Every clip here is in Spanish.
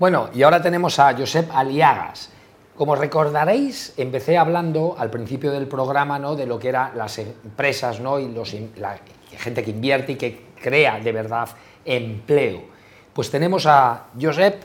Bueno, y ahora tenemos a Josep Aliagas. Como recordaréis, empecé hablando al principio del programa ¿no? de lo que eran las empresas ¿no? y la gente que invierte y que crea de verdad empleo. Pues tenemos a Josep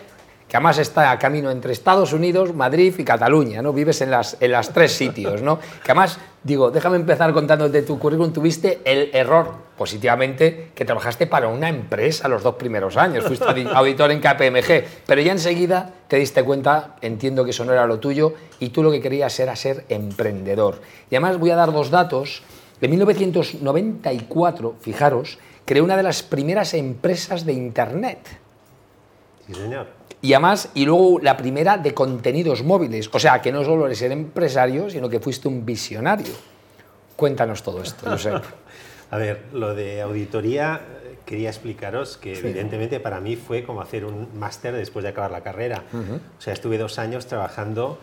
además está a camino entre Estados Unidos, Madrid y Cataluña, ¿no? Vives en las, en las tres sitios, ¿no? Que además, digo, déjame empezar contándote tu currículum, tuviste el error, positivamente, que trabajaste para una empresa los dos primeros años, fuiste auditor en KPMG, pero ya enseguida te diste cuenta, entiendo que eso no era lo tuyo, y tú lo que querías era ser emprendedor. Y además voy a dar dos datos. En 1994, fijaros, creé una de las primeras empresas de Internet. Sí, señor y además, y luego la primera de contenidos móviles. O sea, que no solo eres el empresario, sino que fuiste un visionario. Cuéntanos todo esto, Josep. A ver, lo de auditoría, eh, quería explicaros que evidentemente para mí fue como hacer un máster después de acabar la carrera. O sea, estuve dos años trabajando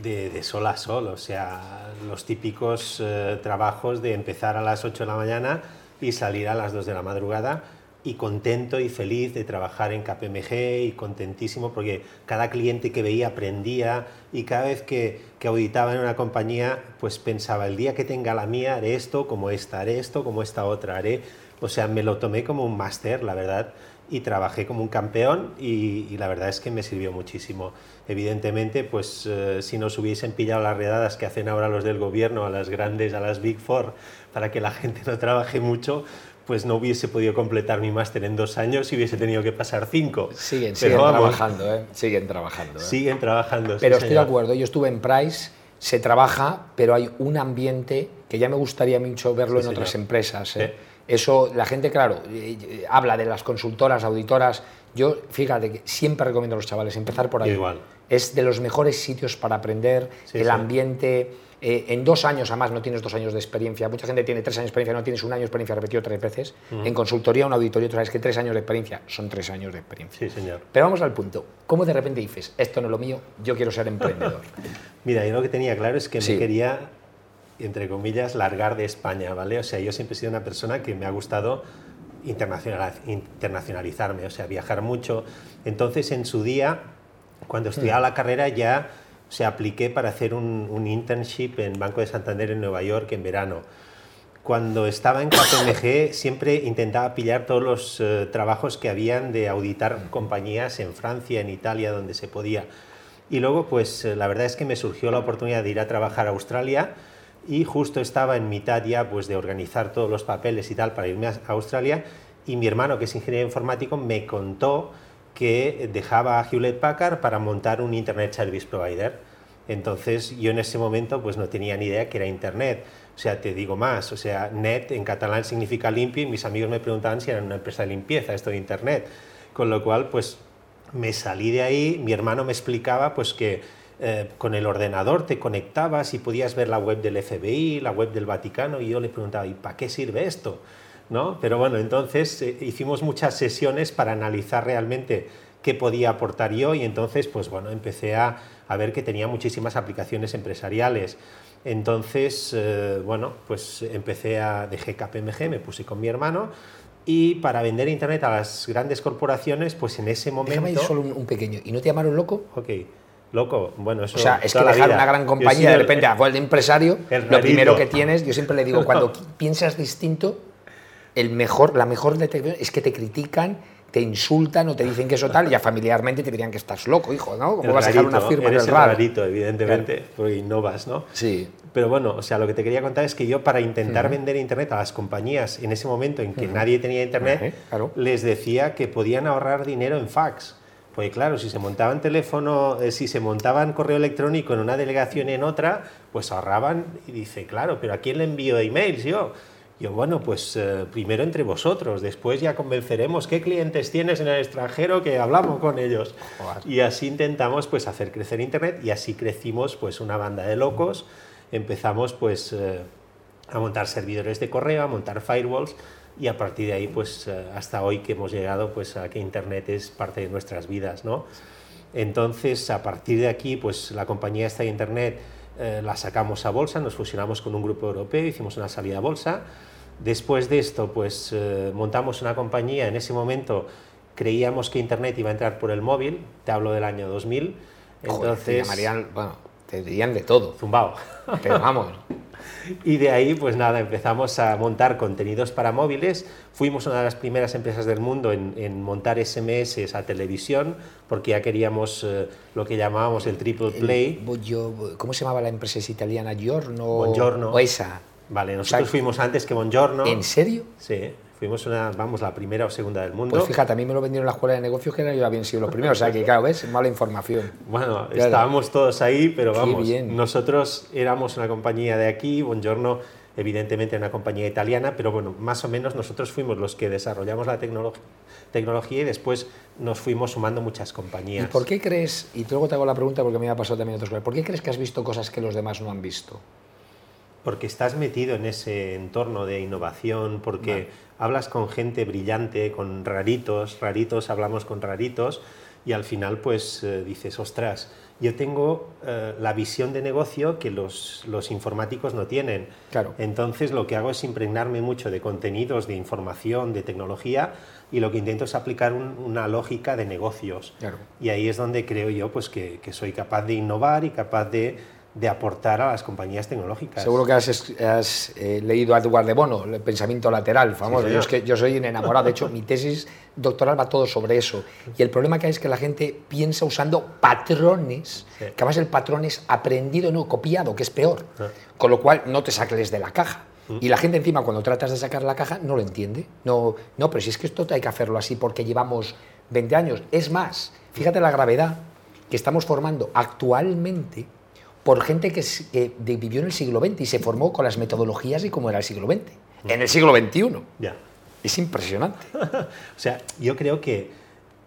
de, sol a sol, o sea, los típicos eh, trabajos de empezar a las 8 de la mañana y salir a las 2 de la madrugada y contento y feliz de trabajar en KPMG y contentísimo porque cada cliente que veía aprendía y cada vez que, que, auditaba en una compañía pues pensaba el día que tenga la mía haré esto como esta, haré esto como esta otra, haré... O sea, me lo tomé como un máster, la verdad, y trabajé como un campeón y, la verdad es que me sirvió muchísimo. Evidentemente, pues eh, si nos hubiesen pillado las redadas que hacen ahora los del gobierno a las grandes, a las Big Four, para que la gente no trabaje mucho, pues no hubiese podido completar mi máster en dos años y hubiese tenido que pasar cinco. Siguen, siguen trabajando, ¿eh? Siguen trabajando. ¿eh? Siguen trabajando. Pero estoy de acuerdo, yo estuve en Price, se trabaja, pero hay un ambiente que ya me gustaría mucho verlo en otras empresas. ¿eh? Eso, la gente, claro, eh, habla de las consultoras, auditoras. Yo, fíjate que siempre recomiendo a los chavales empezar por ahí. Igual. Es de los mejores sitios para aprender, el ambiente eh, en dos años, además no tienes dos años de experiencia, mucha gente tiene tres años de experiencia, no tienes un año de experiencia repetido tres veces. En consultoría, una auditoría, tú sabes que tres años de experiencia son tres años de experiencia. Sí, señor. Pero vamos al punto. ¿Cómo de repente dices, esto no es lo mío, yo quiero ser emprendedor? Mira, yo lo que tenía claro es que me quería, entre comillas, largar de España, ¿vale? O sea, yo siempre he sido una persona que me ha gustado internacionalizarme, o sea, viajar mucho. Entonces, en su día, cuando estudiaba la carrera, ya se apliqué para hacer un, internship en Banco de Santander en Nueva York en verano. Cuando estaba en KPMG siempre intentaba pillar todos los eh, trabajos que habían de auditar compañías en Francia, en Italia, donde se podía. Y luego, pues eh, la verdad es que me surgió la oportunidad de ir a trabajar a Australia y justo estaba en mitad ya pues, de organizar todos los papeles y tal para irme a Australia y mi hermano, que es ingeniero informático, me contó que dejaba a Hewlett Packard para montar un Internet Service Provider. Entonces yo en ese momento pues no tenía ni idea que era Internet. O sea, te digo más, o sea, net en catalán significa limpio y mis amigos me preguntaban si era una empresa de limpieza esto de Internet. Con lo cual pues me salí de ahí, mi hermano me explicaba pues que eh, con el ordenador te conectabas y podías ver la web del FBI, la web del Vaticano y yo le preguntaba, ¿y para qué sirve esto? ¿No? Pero bueno, entonces eh, hicimos muchas sesiones para analizar realmente qué podía aportar yo y entonces, pues bueno, empecé a, a ver que tenía muchísimas aplicaciones empresariales. Entonces, eh, bueno, pues empecé a, dejé KPMG, me puse con mi hermano y para vender internet a las grandes corporaciones, pues en ese momento... Déjame solo un, pequeño. ¿Y no te llamaron loco? Ok. Loco, bueno, eso. O sea, es que dejar una gran compañía de repente a de empresario, lo primero que tienes, yo siempre le digo, cuando piensas distinto, el mejor, la mejor detección es que te critican, te insultan o te dicen que eso tal, ya familiarmente te dirían que estás loco, hijo, ¿no? ¿Cómo vas a dejar una firma eres en el rarito, evidentemente, claro. porque innovas, ¿no? Sí. Pero bueno, o sea, lo que te quería contar es que yo para intentar vender internet a las compañías en ese momento en que nadie tenía internet, les decía que podían ahorrar dinero en fax. Pues claro, si se montaban teléfono, eh, si se montaban correo electrónico en una delegación y en otra, pues ahorraban y dice, claro, pero ¿a quién le envío emails yo? Yo, bueno, pues eh, primero entre vosotros, después ya convenceremos qué clientes tienes en el extranjero que hablamos con ellos. Y así intentamos pues hacer crecer Internet y así crecimos pues una banda de locos. Empezamos pues eh, a montar servidores de correo, a montar firewalls y a partir de ahí pues eh, hasta hoy que hemos llegado pues a que Internet es parte de nuestras vidas, ¿no? Entonces, a partir de aquí pues la compañía está de Internet eh, la sacamos a bolsa, nos fusionamos con un grupo europeo, hicimos una salida a bolsa. Después de esto, pues eh, montamos una compañía. En ese momento creíamos que Internet iba a entrar por el móvil, te hablo del año 2000, entonces... bueno, te dirían de todo. Zumbao. Pero vamos. Y de ahí, pues nada, empezamos a montar contenidos para móviles. Fuimos una de las primeras empresas del mundo en, montar SMS a televisión, porque ya queríamos eh, lo que llamábamos el triple play. ¿Cómo se llamaba la empresa italiana? Giorno. Buongiorno. O esa. Vale, nosotros fuimos antes que Buongiorno. ¿En serio? Sí. Fuimos una, vamos, la primera o segunda del mundo. Pues fíjate, a mí me lo vendieron en la escuela de negocios que yo habían sido los primeros, o sea que claro, ves, mala información. Bueno, estábamos todos ahí, pero vamos, nosotros éramos una compañía de aquí, Buongiorno evidentemente una compañía italiana, pero bueno, más o menos nosotros fuimos los que desarrollamos la tecnología y después nos fuimos sumando muchas compañías. ¿Y por qué crees, y luego te hago la pregunta porque me ha pasado también otras cosas, ¿por qué crees que has visto cosas que los demás no han visto? Porque estás metido en ese entorno de innovación, porque hablas con gente brillante, con raritos, raritos, hablamos con raritos, y al final pues eh, dices, ostras, yo tengo eh, la visión de negocio que los, los, informáticos no tienen. Claro. Entonces lo que hago es impregnarme mucho de contenidos, de información, de tecnología y lo que intento es aplicar una lógica de negocios. Claro. Y ahí es donde creo yo pues, que, que soy capaz de innovar y capaz de de aportar a las compañías tecnológicas. Seguro que has, eh, leído a Edward de Bono, el pensamiento lateral, famoso. yo, es que yo soy enamorado, de hecho mi tesis doctoral va todo sobre eso. Y el problema que hay es que la gente piensa usando patrones, que además el patrón es aprendido, no copiado, que es peor. Ah. Con lo cual no te saques de la caja. Mm. Y la gente encima cuando tratas de sacar la caja no lo entiende. No, no, pero si es que esto hay que hacerlo así porque llevamos 20 años. Es más, fíjate la gravedad que estamos formando actualmente por gente que, vivió en el siglo XX y se formó con las metodologías y cómo era el siglo XX, en el siglo XXI. Es impresionante. o sea, yo creo que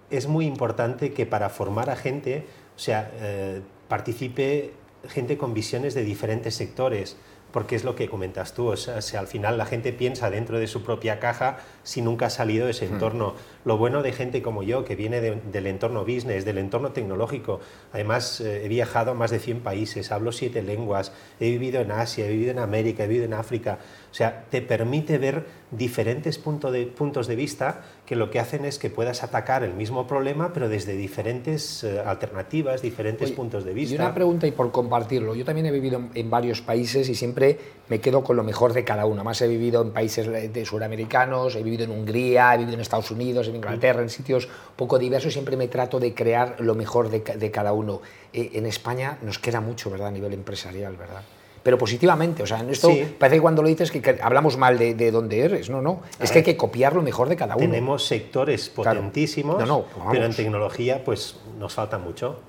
es muy importante que para formar a gente, o sea, eh, participe gente con visiones de diferentes sectores porque es lo que comentas tú, o sea, al final la gente piensa dentro de su propia caja si nunca ha salido de ese hmm. entorno. Lo bueno de gente como yo, que viene del entorno business, del entorno tecnológico, además eh, he viajado a más de 100 países, hablo siete lenguas, he vivido en Asia, he vivido en América, he vivido en África, o sea, te permite ver diferentes de, puntos de vista que lo que hacen es que puedas atacar el mismo problema, pero desde diferentes eh, alternativas, diferentes puntos de vista. Y una pregunta, y por compartirlo, yo también he vivido en, varios países y siempre me quedo con lo mejor de cada uno. Más he vivido en países de suramericanos, he vivido en Hungría, he vivido en Estados Unidos, en Inglaterra, en sitios poco diversos, siempre me trato de crear lo mejor de, cada uno. Eh, en España nos queda mucho, ¿verdad?, a nivel empresarial, ¿verdad? Pero positivamente. O sea, en esto parece que cuando lo dices que, hablamos mal de, de dónde eres. No, no. es que hay que copiar lo mejor de cada uno. Tenemos sectores potentísimos, pero en tecnología pues nos falta mucho.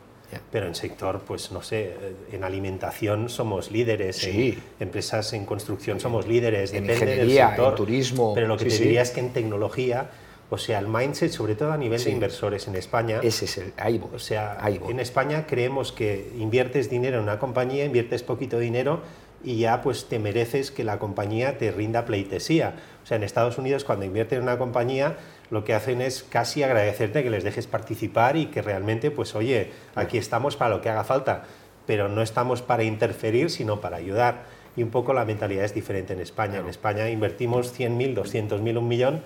Pero en sector, pues no sé, en alimentación somos líderes, en empresas en construcción somos líderes, en ingeniería, en turismo. Pero lo que te diría es que en tecnología o sea, el mindset, sobre todo a nivel de inversores en España. Ese es el ahí O sea, en España creemos que inviertes dinero en una compañía, inviertes poquito dinero y ya pues te mereces que la compañía te rinda pleitesía. O sea, en Estados Unidos cuando invierten en una compañía lo que hacen es casi agradecerte que les dejes participar y que realmente pues oye, aquí estamos para lo que haga falta, pero no estamos para interferir, sino para ayudar. Y un poco la mentalidad es diferente en España. En España invertimos 100.000, 200.000, un millón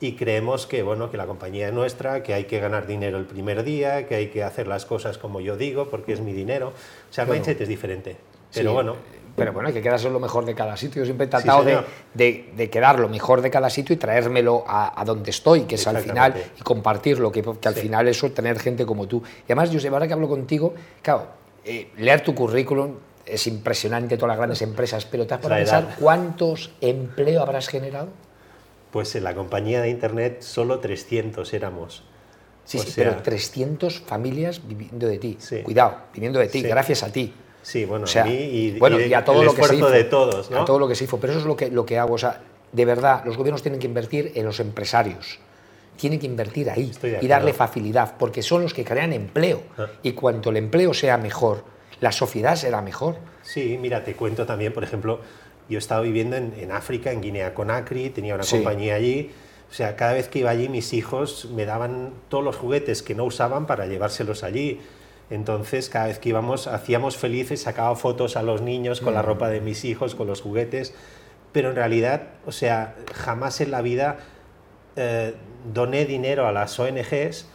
y creemos que, bueno, que la compañía es nuestra, que hay que ganar dinero el primer día, que hay que hacer las cosas como yo digo, porque es mi dinero. O sea, el mindset es diferente. Pero bueno. Pero bueno, hay que quedarse lo mejor de cada sitio. Yo siempre he tratado de, de, quedar lo mejor de cada sitio y traérmelo a, donde estoy, que es al final, y compartirlo, que, que al final eso, tener gente como tú. Y además, Josep, ahora que hablo contigo, claro, eh, leer tu currículum es impresionante, todas las grandes empresas, pero ¿te has pensar cuántos empleos habrás generado? Pues en la compañía de Internet solo 300 éramos. Sí, sí, pero 300 familias viviendo de ti. Cuidado, viviendo de ti, gracias a ti. Sí, bueno, a mí y, bueno, y, a todo lo que se hizo, de todos, ¿no? A todo lo que se hizo. Pero eso es lo que, lo que hago. O sea, de verdad, los gobiernos tienen que invertir en los empresarios. Tienen que invertir ahí y darle facilidad, porque son los que crean empleo. Ah. Y cuanto el empleo sea mejor, la sociedad será mejor. Sí, mira, te cuento también, por ejemplo, yo he estado viviendo en, África, en Guinea Conakry, tenía una compañía allí. O sea, cada vez que iba allí mis hijos me daban todos los juguetes que no usaban para llevárselos allí. Entonces, cada vez que íbamos, hacíamos felices, sacaba fotos a los niños con la mm. ropa de mis hijos, con los juguetes. Pero en realidad, o sea, jamás en la vida eh, doné dinero a las ONGs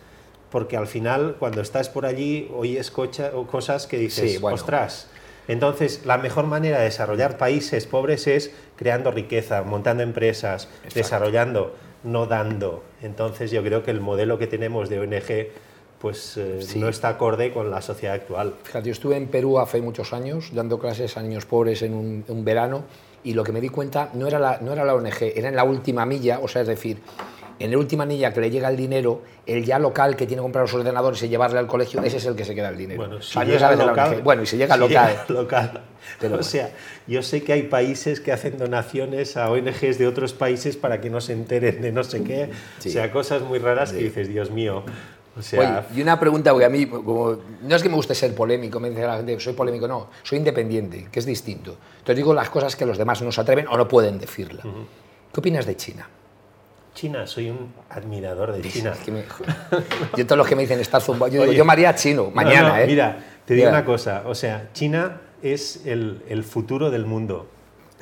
porque al final cuando estás por allí oyes cocha, o cosas que dices, Sí, bueno. ostras. Entonces, la mejor manera de desarrollar países pobres es creando riqueza, montando empresas, desarrollando, no dando. Entonces, yo creo que el modelo que tenemos de ONG pues eh, Sí. no está acorde con la sociedad actual. Fíjate, yo estuve en Perú hace muchos años dando clases a niños pobres en un, un verano y lo que me di cuenta no era, la, no era la ONG, era en la última milla, o sea, es decir, en la última milla que le llega el dinero, el ya local que tiene que comprar los ordenadores y llevarle al colegio, ese es el que se queda el dinero. Bueno, si llega local. Bueno, y si llega si local. llega local. Pero o sea, yo sé que hay países que hacen donaciones a ONGs de otros países para que no se enteren de no sé qué. Sí. O sea, cosas muy raras que dices, Dios mío. O sea, Oye, y una pregunta, porque a mí, como, no es que me guste ser polémico, me dice la gente, soy polémico, no, soy independiente, que es distinto. Entonces digo las cosas que los demás no se atreven o no pueden decirla. ¿Qué opinas de China? China, soy un admirador de China. Es que me- yo todos los que me dicen estar zumbado, yo digo, haría chino, No, mañana, no, ¿eh? Mira, te digo Mira. una cosa, o sea, China es el, el futuro del mundo.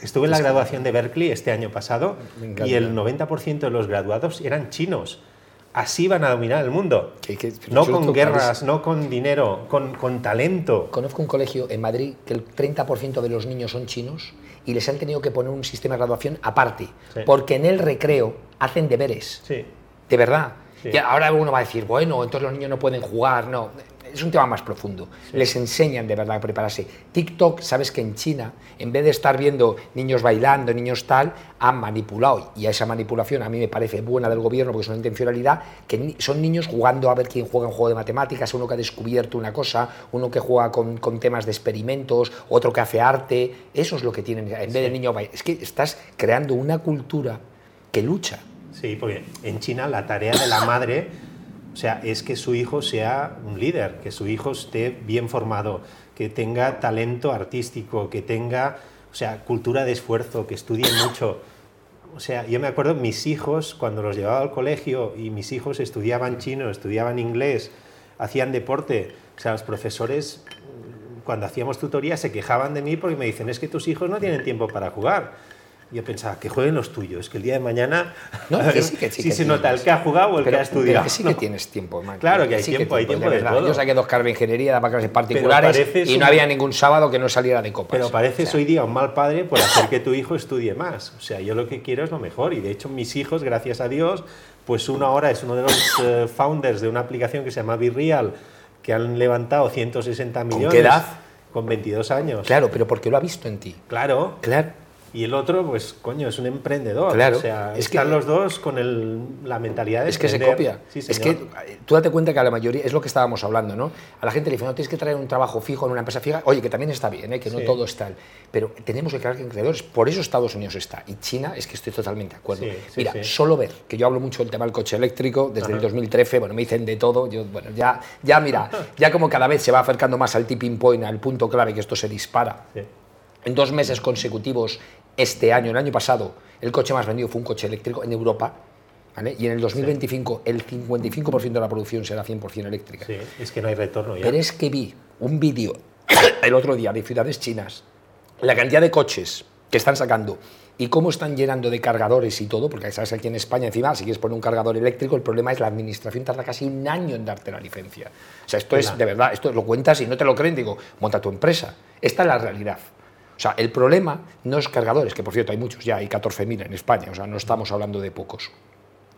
Estuve en la graduación de Berkeley este año pasado y el 90% de los graduados eran chinos. Así van a dominar el mundo. No con guerras, no con dinero, con, con talento. Conozco un colegio en Madrid que el 30% de los niños son chinos y les han tenido que poner un sistema de graduación aparte, Sí. porque en el recreo hacen deberes. Sí. De verdad. Sí. Y ahora uno va a decir, bueno, entonces los niños no pueden jugar. No, es un tema más profundo. Les enseñan de verdad a prepararse. TikTok, sabes que en China, en vez de estar viendo niños bailando, niños tal, han manipulado. Y a esa manipulación a mí me parece buena del gobierno porque es una intencionalidad, que son niños jugando a ver quién juega un juego de matemáticas, uno que ha descubierto una cosa, uno que juega con, con temas de experimentos, otro que hace arte. Eso es lo que tienen. En vez de niño bailando. Es que estás creando una cultura que lucha. Sí, porque en China la tarea de la madre, sea, es que su hijo sea un líder, que su hijo esté bien formado, que tenga talento artístico, que tenga, o sea, cultura de esfuerzo, que estudie mucho. O sea, yo me acuerdo mis hijos cuando los llevaba al colegio y mis hijos estudiaban chino, estudiaban inglés, hacían deporte. O sea, los profesores cuando hacíamos tutorías se quejaban de mí porque me dicen, es que tus hijos no tienen tiempo para jugar. Yo pensaba, que jueguen los tuyos, que el día de mañana No, que sí, que sí, si que se nota el que ha jugado o el pero, que ha estudiado. pero que sí que tienes tiempo, man. Claro que hay sí tiempo, hay tiempo de de verdad. todo. Yo saqué dos carreras de ingeniería, daba clases particulares y no un- había ningún sábado que no saliera de copas. Pero pareces O sea, hoy día un mal padre por hacer que tu hijo estudie más. O sea, yo lo que quiero es lo mejor. Y de hecho, mis hijos, gracias a Dios, pues uno ahora es uno de los eh, founders de una aplicación que se llama Virreal, que han levantado 160 millones. qué edad? Con 22 años. Claro, pero porque lo ha visto en ti. Claro. Claro. Y el otro, pues, coño, es un emprendedor. Claro. O sea, Es que- están los dos con el- la mentalidad de Es que se copia. Sí, es que eh, tú date cuenta que a la mayoría, es lo que estábamos hablando, ¿no? A la gente le dice, no, tienes que traer un trabajo fijo en una empresa fija. Oye, que también está bien, ¿eh? que no Sí. todo es tal. Pero tenemos que crear emprendedores. Por eso Estados Unidos está. Y China, es que estoy totalmente de acuerdo. Sí, Mira, solo ver, que yo hablo mucho del tema del coche eléctrico desde el Ajá. 2013, bueno, me dicen de todo. Yo, bueno, ya, ya mira, ya como cada vez se va acercando más al tipping point, al punto clave que esto se dispara. En dos meses consecutivos, este año, el año pasado, el coche más vendido fue un coche eléctrico en Europa. ¿vale? Y en el 2025, el 55% de la producción será 100% eléctrica. Sí, es que no hay retorno ya. Pero es que vi un vídeo el otro día de ciudades chinas, la cantidad de coches que están sacando y cómo están llenando de cargadores y todo, porque sabes aquí en España encima, si quieres poner un cargador eléctrico, el problema es la administración tarda casi un año en darte la licencia. O sea, esto es de verdad, esto lo cuentas y no te lo creen, digo, monta tu empresa. Esta es la realidad. O sea, el problema no es cargadores, que por cierto hay muchos ya, hay 14.000 en España, o sea, no estamos hablando de pocos.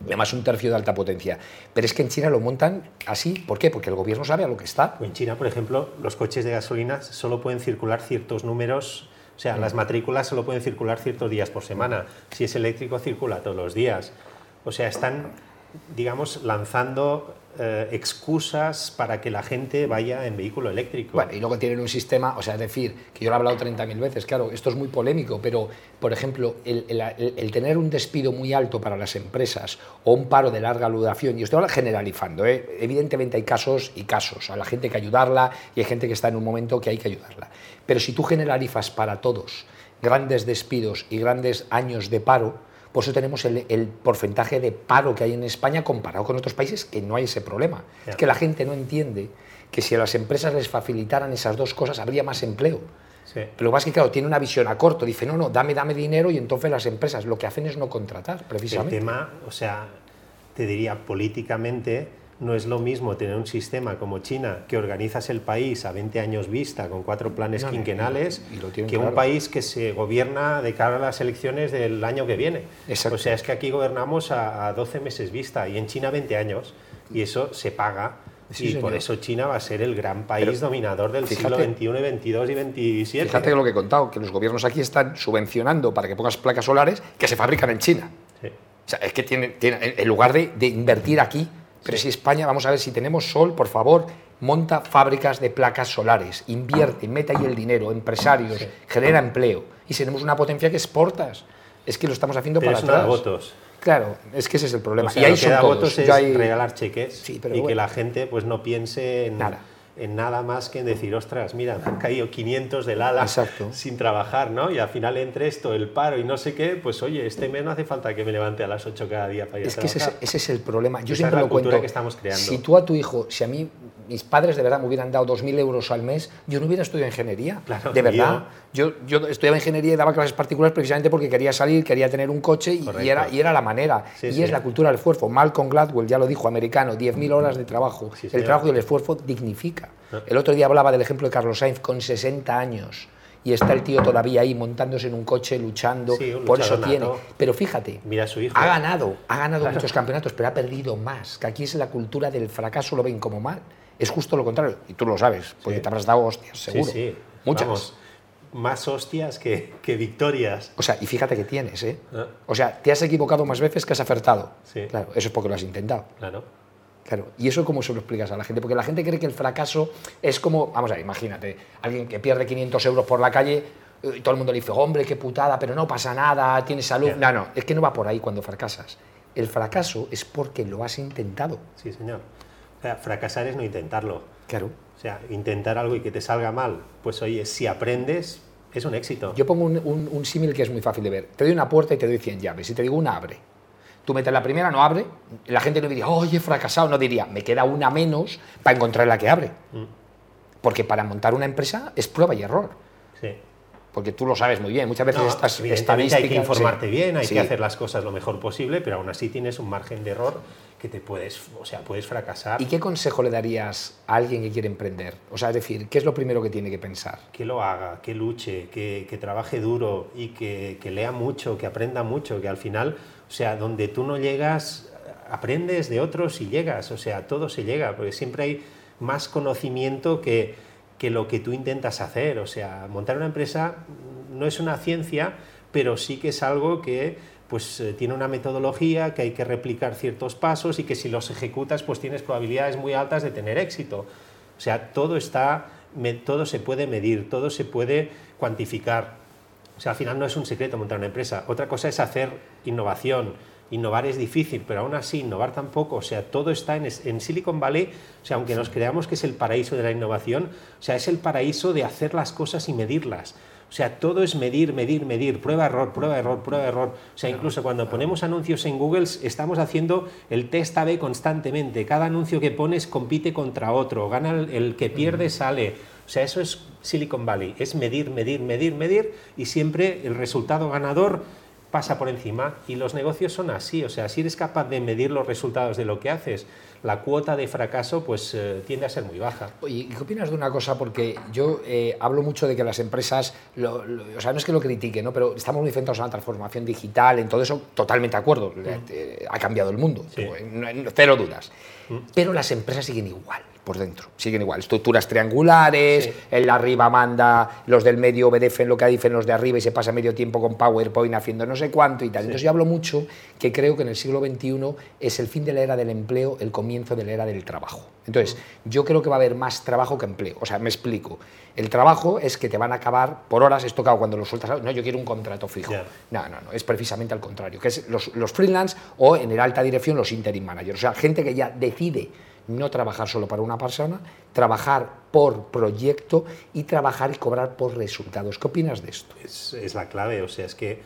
Además, un tercio de alta potencia. Pero es que en China lo montan así. ¿Por qué? Porque el gobierno sabe a lo que está. En China, por ejemplo, los coches de gasolina solo pueden circular ciertos números, o sea, las matrículas solo pueden circular ciertos días por semana. Si es eléctrico, circula todos los días. O sea, están, digamos, lanzando eh, excusas para que la gente vaya en vehículo eléctrico. Bueno, y luego tienen un sistema, o sea, es decir, que yo lo he hablado 30.000 veces, claro, esto es muy polémico, pero, por ejemplo, el, tener un despido muy alto para las empresas o un paro de larga duración, y estoy ahora generalizando, ¿eh? evidentemente hay casos y casos, a la gente hay que ayudarla y hay gente que está en un momento que hay que ayudarla, pero si tú generalizas para todos grandes despidos y grandes años de paro, por eso tenemos el, el porcentaje de paro que hay en España comparado con otros países que no hay ese problema. Ya. Es que la gente no entiende que si a las empresas les facilitaran esas dos cosas habría más empleo. Sí. Pero lo es que, claro, tiene una visión a corto. Dice, no, no, dame, dame dinero y entonces las empresas lo que hacen es no contratar, El precisamente. tema, o sea, te diría políticamente no es lo mismo tener un sistema como China, que organizas el país a 20 años vista, con cuatro planes quinquenales, que un país que se gobierna de cara a las elecciones del año que viene. O sea, es que aquí gobernamos a, 12 meses vista y en China 20 años, y eso se paga. y por eso China va a ser el gran país dominador del siglo XXI, XXII y XXVII. Fíjate lo que he contado, que los gobiernos aquí están subvencionando para que pongas placas solares que se fabrican en China. O sea, es que tiene, tiene en lugar de, de invertir aquí, pero si España, vamos a ver, si tenemos sol, por favor, monta fábricas de placas solares, invierte, mete ahí el dinero, empresarios, genera empleo. Y tenemos una potencia que exportas. Es que lo estamos haciendo Pero para atrás. votos. Claro, es que ese es el problema. y ahí son votos es regalar cheques y que la gente pues no piense en nada en nada más que en decir, ostras, mira, han caído 500 del ala sin trabajar, ¿no? Y al final entre esto, el paro y no sé qué, pues oye, este mes no hace falta que me levante a las 8 cada día para ir es a trabajar. Es que ese, es el problema. Yo siempre es la lo cuento. que estamos creando. Si tú a tu hijo, si a mí mis padres de verdad me hubieran dado 2.000 euros al mes, yo no hubiera estudiado ingeniería. Claro, de verdad. Yo, yo estudiaba ingeniería y daba clases particulares precisamente porque quería salir, quería tener un coche y, era, y era la manera. y es la cultura del esfuerzo. Malcolm Gladwell ya lo dijo, americano, 10.000 horas de trabajo. el trabajo y el esfuerzo dignifica. Ah. El otro día hablaba del ejemplo de Carlos Sainz con 60 años y está el tío todavía ahí montándose en un coche luchando, por eso tiene. Pero fíjate, Mira su hijo. ha ganado, ha ganado muchos campeonatos, pero ha perdido más. Que aquí es la cultura del fracaso, lo ven como mal. Es justo lo contrario, y tú lo sabes, porque te habrás dado hostias, seguro. Sí, sí. Muchas. más hostias que, que, victorias. O sea, y fíjate que tienes, ¿eh? Ah. O sea, te has equivocado más veces que has acertado. Sí. Claro, eso es porque lo has intentado. Claro. Claro, y eso cómo se lo explicas a la gente, porque la gente cree que el fracaso es como, vamos a ver, imagínate, alguien que pierde 500 euros por la calle eh, y todo el mundo le dice, hombre, qué putada, pero no pasa nada, tienes salud. No, no, es que no va por ahí cuando fracasas. El fracaso es porque lo has intentado. Sí, señor. O sea, fracasar es no intentarlo. Claro. O sea, intentar algo y que te salga mal, pues oye, si aprendes, es un éxito. Yo pongo un, un símil que es muy fácil de ver. Te doy una puerta y te doy 100 llaves. Si te digo una, abre Tú metes la primera, no abre, la gente no diría, oye, he fracasado, no diría, me queda una menos para encontrar la que abre. Mm. Porque para montar una empresa es prueba y error. Sí. Porque tú lo sabes muy bien, muchas veces estas estadísticas... Hay que informarte bien, hay que hacer las cosas lo mejor posible, pero aún así tienes un margen de error que te puedes, o sea, puedes fracasar. ¿Y qué consejo le darías a alguien que quiere emprender? O sea, es decir, ¿qué es lo primero que tiene que pensar? Que lo haga, que luche, que, que trabaje duro y que, que, lea mucho, que aprenda mucho, que al final, o sea, donde tú no llegas, aprendes de otros y llegas, o sea, todo se llega, porque siempre hay más conocimiento que que lo que tú intentas hacer. O sea, montar una empresa no es una ciencia, pero sí que es algo que pues eh, tiene una metodología, que hay que replicar ciertos pasos y que si los ejecutas pues tienes probabilidades muy altas de tener éxito. O sea, todo está, todo se puede medir, todo se puede cuantificar. O sea, al final no es un secreto montar una empresa. Otra cosa es hacer innovación, innovar es difícil, pero aún así innovar tampoco, o sea, todo está en, en, Silicon Valley, o sea, aunque nos creamos que es el paraíso de la innovación, o sea, es el paraíso de hacer las cosas y medirlas. O sea, todo es medir, medir, medir, prueba, error, prueba, error, prueba, error. O sea, incluso cuando ponemos anuncios en Google, estamos haciendo el test A-B constantemente. Cada anuncio que pones compite contra otro, gana el, el que pierde, sale. O sea, eso es Silicon Valley, es medir, medir, medir, medir y siempre el resultado ganador pasa por encima y los negocios son así, o sea, si eres capaz de medir los resultados de lo que haces, la cuota de fracaso pues eh, tiende a ser muy baja. Oye, ¿qué opinas de una cosa? Porque yo eh, hablo mucho de que las empresas, o sea, no es que lo critique, ¿no? pero estamos muy centrados en la transformación digital, en todo eso, totalmente de acuerdo, mm. eh, ha cambiado el mundo, cero dudas, mm. pero las empresas siguen igual por dentro. Siguen igual, estructuras triangulares, el de arriba manda, los del medio obedecen lo que dicen los de arriba y se pasa medio tiempo con PowerPoint haciendo no sé cuánto y tal. Entonces yo hablo mucho que creo que en el siglo XXI es el fin de la era del empleo, el comienzo de la era del trabajo. Entonces yo creo que va a haber más trabajo que empleo. O sea, me explico. El trabajo es que te van a acabar por horas, esto claro, cuando lo sueltas, no, yo quiero un contrato fijo. No, no, no, es precisamente al contrario, que es los, los freelance o en el alta dirección los interim managers. O sea, gente que ya decide no trabajar solo para una persona, trabajar por proyecto y trabajar y cobrar por resultados. ¿Qué opinas de esto? Es, la clave, o sea, es que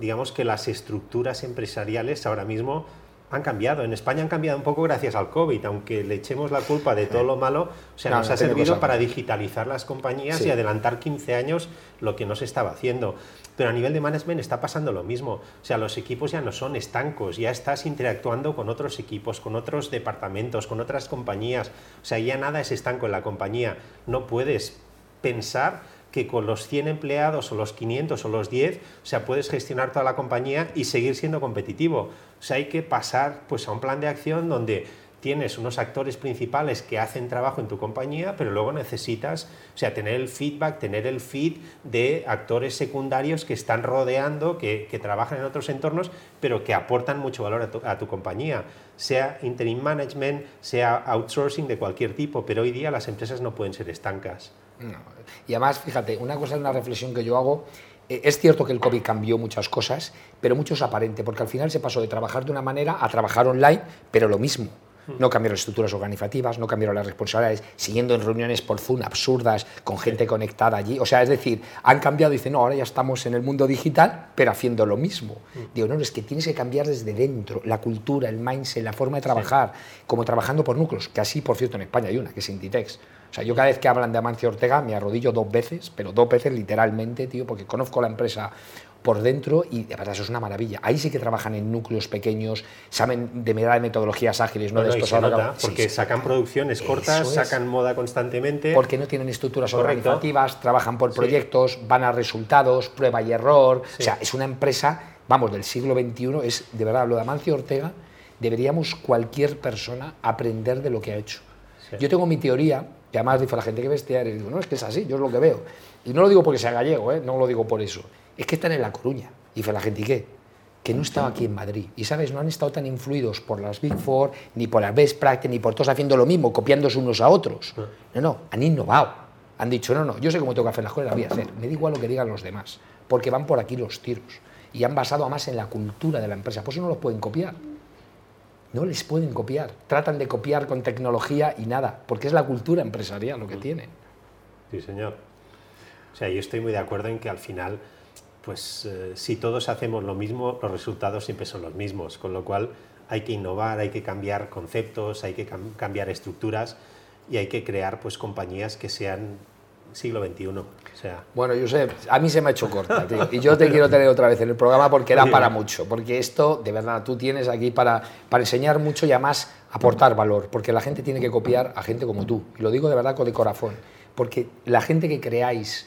digamos que las estructuras empresariales ahora mismo han cambiado. En España han cambiado un poco gracias al COVID, aunque le echemos la culpa de todo lo malo, o sea, nos ha servido para digitalizar las compañías y adelantar 15 años lo que no se estaba haciendo. Pero a nivel de management está pasando lo mismo. O sea, los equipos ya no son estancos, ya estás interactuando con otros equipos, con otros departamentos, con otras compañías. O sea, ya nada es estanco en la compañía. No puedes pensar que con los 100 empleados o los 500 o los 10, o sea, puedes gestionar toda la compañía y seguir siendo competitivo. O sea, hay que pasar pues, a un plan de acción donde tienes unos actores principales que hacen trabajo en tu compañía, pero luego necesitas, o sea, tener el feedback, tener el feed de actores secundarios que están rodeando, que, trabajan en otros entornos, pero que aportan mucho valor a tu, a tu, compañía, sea interim management, sea outsourcing de cualquier tipo, pero hoy día las empresas no pueden ser estancas. Y además, fíjate, una cosa es una reflexión que yo hago. Eh, es cierto que el COVID cambió muchas cosas, pero mucho es aparente, porque al final se pasó de trabajar de una manera a trabajar online, pero lo mismo. No cambiaron las estructuras organizativas, no cambiaron las responsabilidades, siguiendo en reuniones por Zoom absurdas, con gente conectada allí. O sea, es decir, han cambiado y dicen, no, ahora ya estamos en el mundo digital, pero haciendo lo mismo. Digo, no, es que tienes que cambiar desde dentro, la cultura, el mindset, la forma de trabajar, como trabajando por núcleos, que así, por cierto, en España hay una, que es Inditex. O sea, yo cada vez que hablan de Amancio Ortega me arrodillo dos veces, pero dos veces literalmente, tío, porque conozco la empresa por dentro y verdad eso es una maravilla. Ahí sí que trabajan en núcleos pequeños, saben de de metodologías ágiles, no de estos porque sacan producciones cortas, sacan moda constantemente. Porque no tienen estructuras organizativas, trabajan por proyectos, van a resultados, prueba y error. O sea, es una empresa, vamos, del siglo XXI, es de verdad lo de Amancio Ortega, deberíamos cualquier persona aprender de lo que ha hecho. Yo tengo mi teoría, y además dice la gente que bestia y digo, no, es que es así, yo es lo que veo. Y no lo digo porque sea gallego, ¿eh? no lo digo por eso. Es que están en La Coruña. Y dice la gente, ¿y qué? Que no estaba aquí en Madrid. Y sabes, no han estado tan influidos por las Big Four, ni por las Best Practice, ni por todos haciendo lo mismo, copiándose unos a otros. Ah. No, no, han innovado. Han dicho, no, no, yo sé cómo tengo que hacer las cosas, las voy a hacer. Me da igual lo que digan los demás, porque van por aquí los tiros. Y han basado más en la cultura de la empresa. Por eso no los pueden copiar. No les pueden copiar. Tratan de copiar con tecnología y nada, porque es la cultura empresarial lo que tienen. Sí, señor. O sea, yo estoy muy de acuerdo en que al final, pues eh, si todos hacemos lo mismo, los resultados siempre son los mismos, con lo cual hay que innovar, hay que cambiar conceptos, hay que cambiar estructuras y hay que crear pues compañías que sean siglo XXI. O sea. Bueno, Josep, a mí se me ha hecho corta, tío. Y yo te quiero tener otra vez en el programa porque era para mucho. Porque esto, de verdad, tú tienes aquí para, para enseñar mucho y además aportar valor. Porque la gente tiene que copiar a gente como tú. Y lo digo de verdad con de corazón. Porque la gente que creáis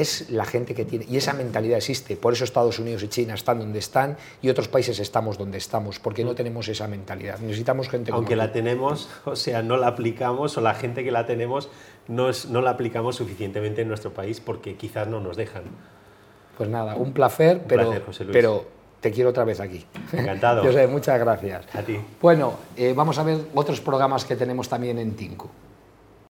es la gente que tiene, y esa mentalidad existe, por eso Estados Unidos y China están donde están y otros países estamos donde estamos, porque no mm. tenemos esa mentalidad. Necesitamos gente Aunque la tenemos, o sea, no la aplicamos, o la gente que la tenemos no, no la aplicamos suficientemente en nuestro país porque quizás no nos dejan. Pues nada, un placer, pero, pero te quiero otra vez aquí. Encantado. José, muchas gracias. A ti. Bueno, eh, vamos a ver otros programas que tenemos también en Tinku.